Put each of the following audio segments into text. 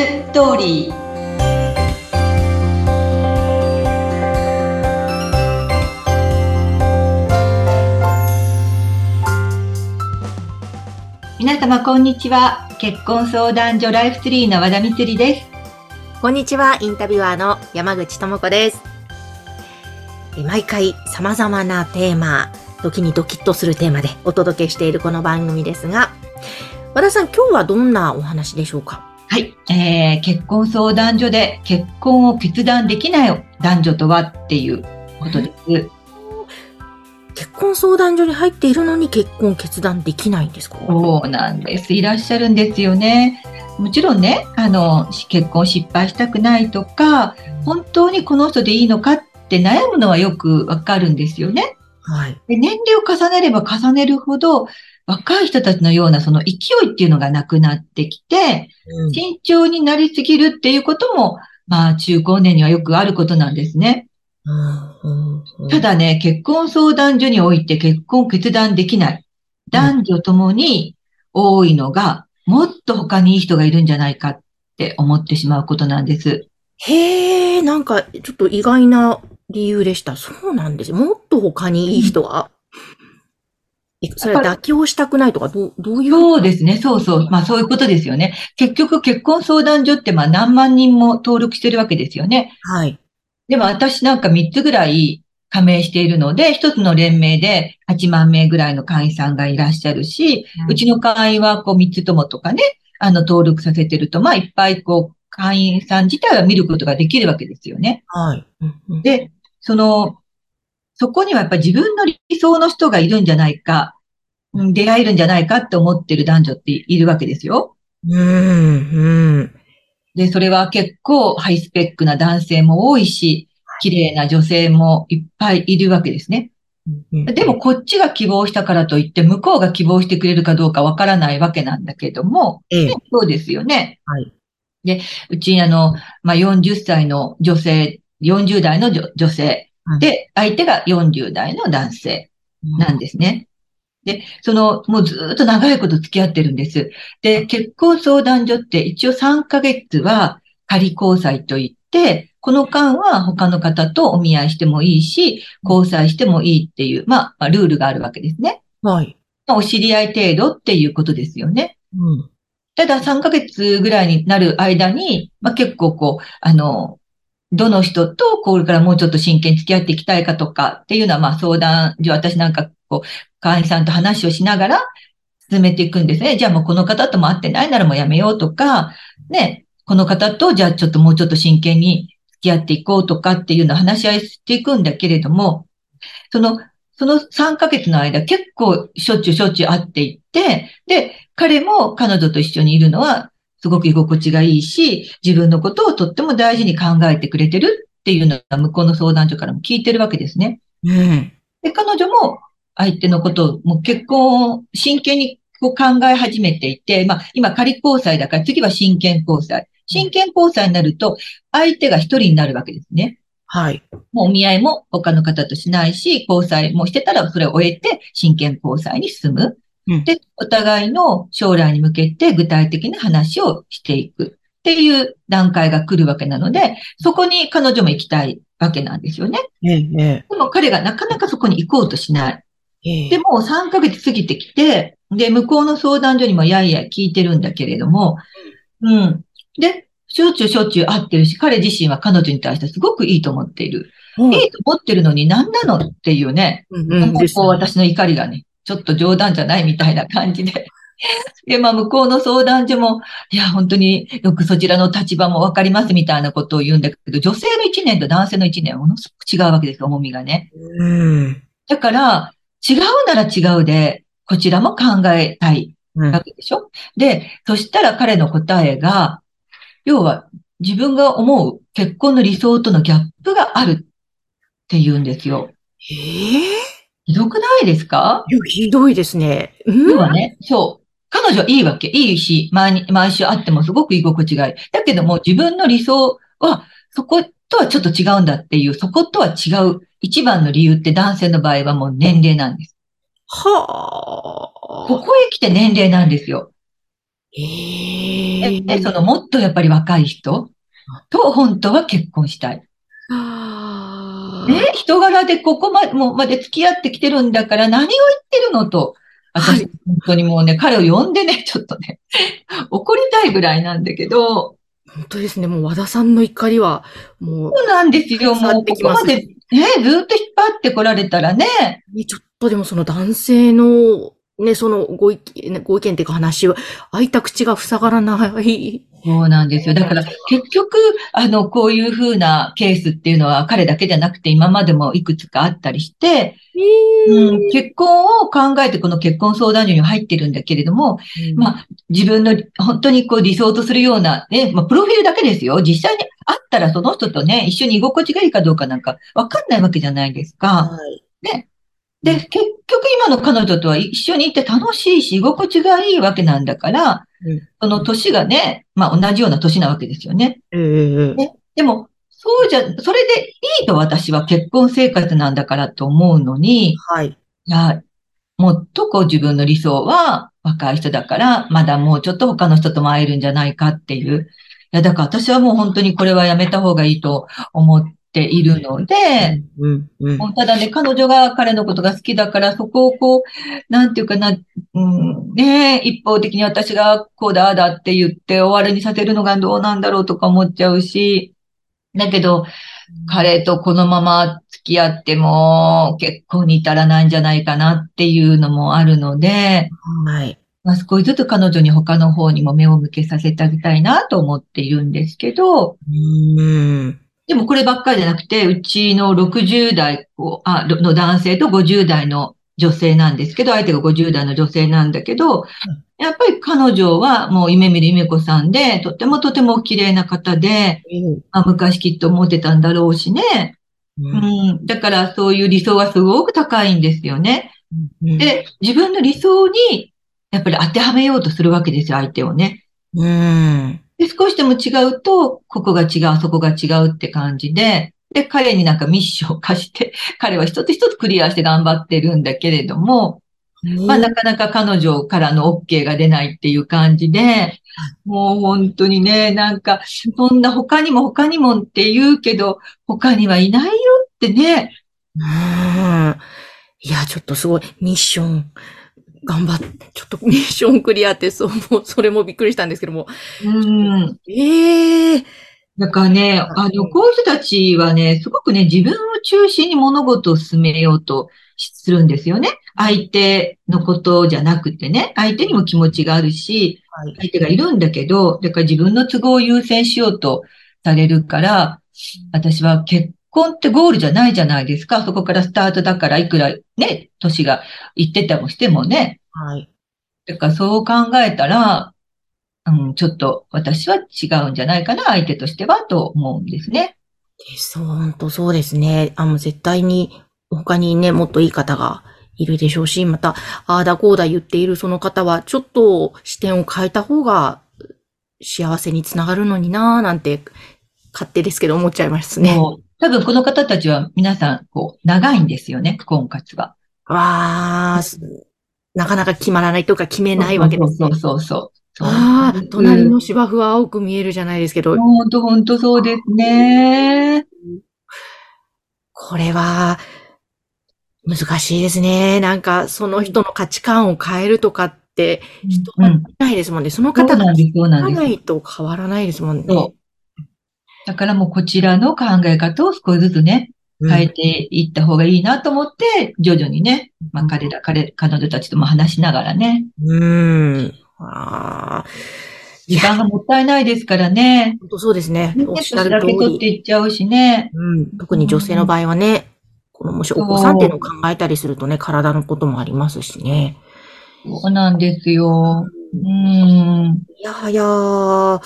ストーリー皆様こんにちは結婚相談所ライフツリーの和田光ですこんにちはインタビュアーの山口智子です毎回様々なテーマ時にドキッとするテーマでお届けしているこの番組ですが和田さん今日はどんなお話でしょうかはい、えー、結婚相談所で結婚を決断できない男女とはっていうことです。結婚相談所に入っているのに結婚決断できないんですか？そうなんです。いらっしゃるんですよね。もちろんね、あの、結婚失敗したくないとか、本当にこの人でいいのかって悩むのはよくわかるんですよね。はい。で年齢を重ねれば重ねるほど、若い人たちのようなその勢いっていうのがなくなってきて、うん、慎重になりすぎるっていうことも、まあ中高年にはよくあることなんですね。ただね、結婚相談所において結婚決断できない。男女ともに多いのが、もっと他にいい人がいるんじゃないかって思ってしまうことなんです。へえ、なんかちょっと意外な理由でした。そうなんです。もっと他にいい人がそれは妥協したくないとか、どう、どういうそうですね。そうそう。まあそういうことですよね。結局結婚相談所ってまあ何万人も登録してるわけですよね。はい。でも私なんか3つぐらい加盟しているので、一つの連盟で8万名ぐらいの会員さんがいらっしゃるし、うん、うちの会員はこう3つともとかね、あの登録させてると、まあいっぱいこう会員さん自体は見ることができるわけですよね。はい。で、その、そこにはやっぱり自分の理想の人がいるんじゃないか、出会えるんじゃないかって思ってる男女っているわけですよ。うん、うん。で、それは結構ハイスペックな男性も多いし、綺麗な女性もいっぱいいるわけですね。でもこっちが希望したからといって向こうが希望してくれるかどうかわからないわけなんだけども、ええ、そうですよね。はい。で、うちあの、まあ、40歳の女性、40代の女性、で、相手が40代の男性なんですね。で、その、もうずっと長いこと付き合ってるんです。で、結婚相談所って一応3ヶ月は仮交際といって、この間は他の方とお見合いしてもいいし、交際してもいいっていう、まあ、ルールがあるわけですね。はい。お知り合い程度っていうことですよね。うん。ただ3ヶ月ぐらいになる間に、まあ、結構こう、あの、どの人とこれからもうちょっと真剣に付き合っていきたいかとかっていうのは、まあ相談所、私なんかこう、会員さんと話をしながら進めていくんですね。じゃあもうこの方とも会ってないならもうやめようとか、ね、この方とじゃあちょっともうちょっと真剣に付き合っていこうとかっていうのを話し合いしていくんだけれども、その、その3ヶ月の間結構しょっちゅうしょっちゅう会っていって、で、彼も彼女と一緒にいるのはすごく居心地がいいし、自分のことをとっても大事に考えてくれてるっていうのが向こうの相談所からも聞いてるわけですね。うん。で、彼女も相手のことを、もう結婚を真剣にこう考え始めていて、まあ、今仮交際だから次は真剣交際。真剣交際になると、相手が一人になるわけですね。はい。もうお見合いも他の方としないし、交際もしてたらそれを終えて真剣交際に進む。で、お互いの将来に向けて具体的な話をしていくっていう段階が来るわけなので、そこに彼女も行きたいわけなんですよね。ええ、でも彼がなかなかそこに行こうとしない。ええ、でも3ヶ月過ぎてきて、で、向こうの相談所にもやいや聞いてるんだけれども、うん。で、しょっちゅうしょっちゅう会ってるし、彼自身は彼女に対してすごくいいと思っている。うん、いいと思ってるのに何なのっていうね。うんうん、ここ私の怒りがね、ちょっと冗談じゃないみたいな感じで。で、まあ、向こうの相談所も、いや、本当によくそちらの立場もわかりますみたいなことを言うんだけど、女性の1年と男性の1年はものすごく違うわけですよ、重みがね。うん。だから、違うなら違うで、こちらも考えたいわけでしょ、うん、で、そしたら彼の答えが、要は自分が思う結婚の理想とのギャップがあるって言うんですよ。ええー？ひどくないですか？ひどいですね。うん、要はね、そう。彼女いいわけ。いいし、毎毎週会ってもすごく居心地がいい。だけども自分の理想は、そことはちょっと違うんだっていう、そことは違う一番の理由って男性の場合はもう年齢なんです。はあ。ここへ来て年齢なんですよ。ええで、そのもっとやっぱり若い人？と本当は結婚したい。あーね、人柄でここまで、もうまで付き合ってきてるんだから何を言ってるのと。私、はい本当にもうね、彼を呼んでね、ちょっとね、怒りたいぐらいなんだけど、本当ですね。もう和田さんの怒りは、もう、そうなんですよ。もうここまで、ね、ずっと引っ張ってこられたらね、ねちょっとでもその男性の、ね、そのご意見、ねご意見っていうか話は、開いた口が塞がらない。そうなんですよ。だから結局、あの、こういう風なケースっていうのは彼だけじゃなくて今までもいくつかあったりして、うん、結婚を考えてこの結婚相談所に入ってるんだけれども、まあ、自分の本当にこう理想とするような、ね、まあ、プロフィールだけですよ。実際に会ったらその人とね、一緒に居心地がいいかどうかなんかわかんないわけじゃないですか。はい。で、結局今の彼女とは一緒にいて楽しいし、居心地がいいわけなんだから、うんその年がね、まあ同じような年なわけですよね。ええねでも、そうじゃ、それでいいと私は結婚生活なんだからと思うのに、いはい。や、もっとこう自分の理想は若い人だから、まだもうちょっと他の人とも会えるんじゃないかっていう。いや、だから私はもう本当にこれはやめた方がいいと思っているので、うん、うん。もうただね、彼女が彼のことが好きだから、そこをこう、なんていうかな、うん、ねえ一方的に私がこうだ、ああだって言って終わりにさせるのがどうなんだろうとか思っちゃうし、だけど、彼とこのまま付き合っても結婚に至らないんじゃないかなっていうのもあるので、はい。まあ、少しずつ彼女に他の方にも目を向けさせてあげたいなと思っているんですけど、うん。でもこればっかりじゃなくて、うちの60代こうあの男性と50代の女性なんですけど、相手が50代の女性なんだけど、やっぱり彼女はもう夢見る夢子さんで、とてもとても綺麗な方で、まあ、昔きっと思ってたんだろうしね。うん。だからそういう理想はすごく高いんですよね。で、で、自分の理想に、やっぱり当てはめようとするわけですよ、相手をね。うん。で、少しでも違うと、ここが違う、そこが違うって感じで、で、彼になんかミッションを課して、彼は一つ一つクリアして頑張ってるんだけれども、まあなかなか彼女からの OK が出ないっていう感じで、もう本当にね、なんか、そんな他にも他にもって言うけど、他にはいないよってね、うん。いや、ちょっとすごい、ミッション、頑張って、ちょっとミッションクリアって、そう、もう、それもびっくりしたんですけども。うん。ええだからね、あの、こういう人たちはね、すごくね、自分を中心に物事を進めようとするんですよね。相手のことじゃなくてね、相手にも気持ちがあるし、はい。相手がいるんだけど、だから自分の都合を優先しようとされるから、私は結婚ってゴールじゃないじゃないですか。そこからスタートだから、いくらね、年がいってたもしてもね。はい。だからそう考えたら、うん、ちょっと私は違うんじゃないかな、相手としてはと思うんですね。そう、本当そうですね。あの、絶対に、他にね、もっといい方がいるでしょうし、また、ああだこうだ言っているその方は、ちょっと視点を変えた方が、幸せにつながるのになぁ、なんて、勝手ですけど思っちゃいますね。もう多分この方たちは皆さん、こう、長いんですよね、婚活は。わあ、すなかなか決まらないとか決めないわけですね。そうそうそうそう。ああ、隣うんの芝生は青く見えるじゃないですけど、ほんとほんとそうですね。これは、難しいですね。なんか、その人の価値観を変えるとかって、人がいうん。ないですもんね。そのそう方がなんです、そうなんです。ないと変わらないですもんね。だからもうこちらの考え方を少しずつね、うん変えていった方がいいなと思って、徐々にね、まあ彼ら、彼、彼女たちとも話しながらね、うん。ああ、時間がもったいないですからね。本当そうですね。おっね、しゃる通り。け取っていっちゃうしね。うん、特に女性の場合はね、このもしお子さんっていうのを考えたりするとね、体のこともありますしね。そうなんですよ。うん。いやはやー、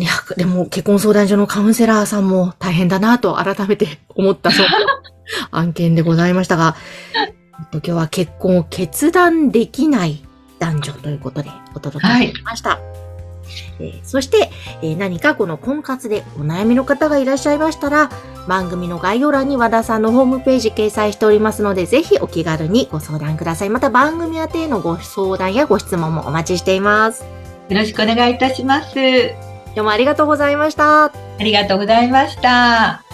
ね、でも結婚相談所のカウンセラーさんも大変だなと改めて思ったそうな 案件でございましたが、えっと今日は結婚を決断できない男女ということでお届けしました。えーそして、えー何かこの婚活でお悩みの方がいらっしゃいましたら、番組の概要欄に和田さんのホームページ掲載しておりますので、ぜひお気軽にご相談ください。また番組宛てへのご相談やご質問もお待ちしています。ろしくお願いいたします。どうもありがとうございました。ありがとうございました。